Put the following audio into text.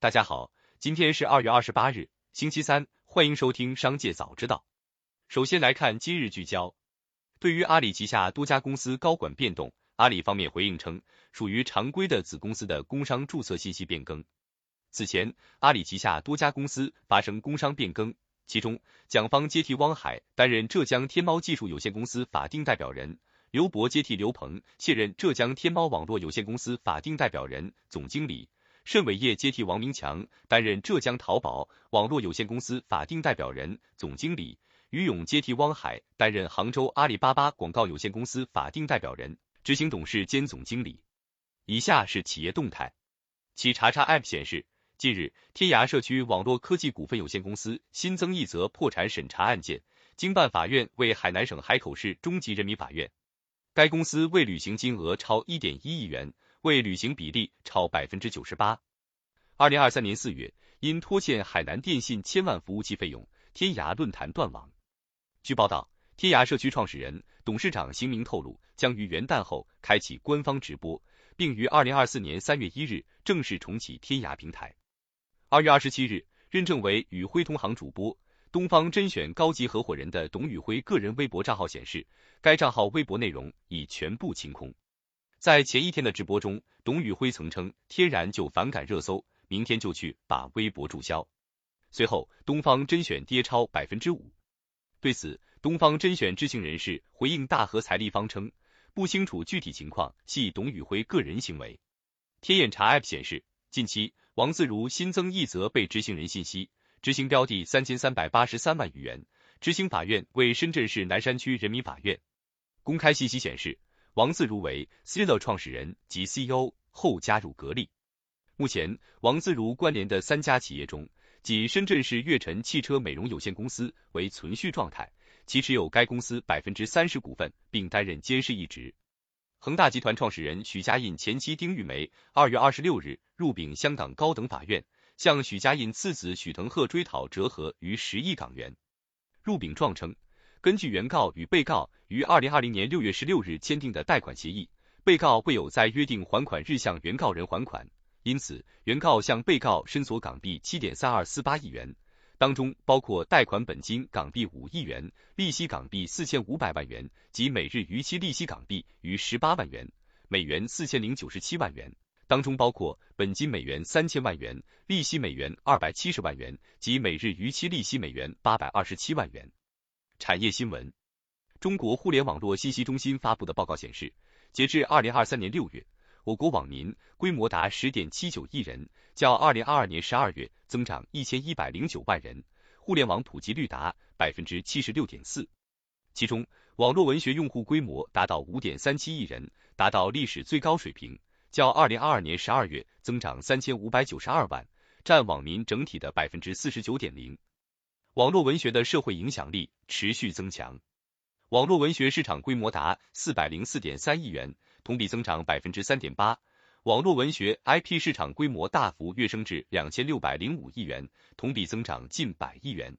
大家好，今天是二月二十八日，星期三，欢迎收听商界早知道。首先来看今日聚焦，对于阿里旗下多家公司高管变动，阿里方面回应称，属于常规的子公司的工商注册信息变更。此前，阿里旗下多家公司发生工商变更，其中蒋方接替汪海担任浙江天猫技术有限公司法定代表人，刘博接替刘鹏卸任浙江天猫网络有限公司法定代表人、总经理。盛伟业接替王明强担任浙江淘宝网络有限公司法定代表人、总经理，于勇接替汪海担任杭州阿里巴巴广告有限公司法定代表人、执行董事兼总经理。以下是企业动态。企查查 App 显示，近日天涯社区网络科技股份有限公司新增一则破产审查案件，经办法院为海南省海口市中级人民法院。该公司未履行金额超一点一亿元。未履行比例超百分之九十八。二零二三年四月，因拖欠海南电信千万服务器费用，天涯论坛断网。据报道，天涯社区创始人、董事长邢明透露，将于元旦后开启官方直播，并于二零二四年三月一日正式重启天涯平台。二月二十七日，认证为宇辉同行主播、东方甄选高级合伙人的董宇辉个人微博账号显示，该账号微博内容已全部清空。在前一天的直播中，董宇辉曾称天然就反感热搜，明天就去把微博注销。随后，东方甄选跌超百分之五。对此，东方甄选知情人士回应大和财立方称，不清楚具体情况，系董宇辉个人行为。天眼查 App 显示，近期王自如新增一则被执行人信息，执行标的三千三百八十三万余元，执行法院为深圳市南山区人民法院。公开信息显示。王自如为 c i l a 创始人及 CEO 后加入格力。目前，王自如关联的三家企业中，即深圳市悦辰汽车美容有限公司为存续状态，其持有该公司百分之三十股份，并担任监事一职。恒大集团创始人许家印前妻丁玉梅二月二十六日入禀香港高等法院，向许家印次子许腾鹤追讨折合逾十亿港元。入禀状称。根据原告与被告于二零二零年六月十六日签订的贷款协议，被告未有在约定还款日向原告人还款，因此原告向被告申索港币七点三二四八亿元，当中包括贷款本金港币五亿元、利息港币四千五百万元及每日逾期利息港币逾十八万元，美元四千零九十七万元，当中包括本金美元三千万元、利息美元二百七十万元及每日逾期利息美元八百二十七万元。产业新闻：中国互联网络信息中心发布的报告显示，截至二零二三年六月，我国网民规模达十点七九亿人，较二零二二年十二月增长一千一百零九万人，互联网普及率达百分之七十六点四。其中，网络文学用户规模达到五点三七亿人，达到历史最高水平，较二零二二年十二月增长三千五百九十二万，占网民整体的百分之四十九点零。网络文学的社会影响力持续增强，网络文学市场规模达四百零四点三亿元，同比增长百分之三点八。网络文学 IP 市场规模大幅跃升至两千六百零五亿元，同比增长近百亿元。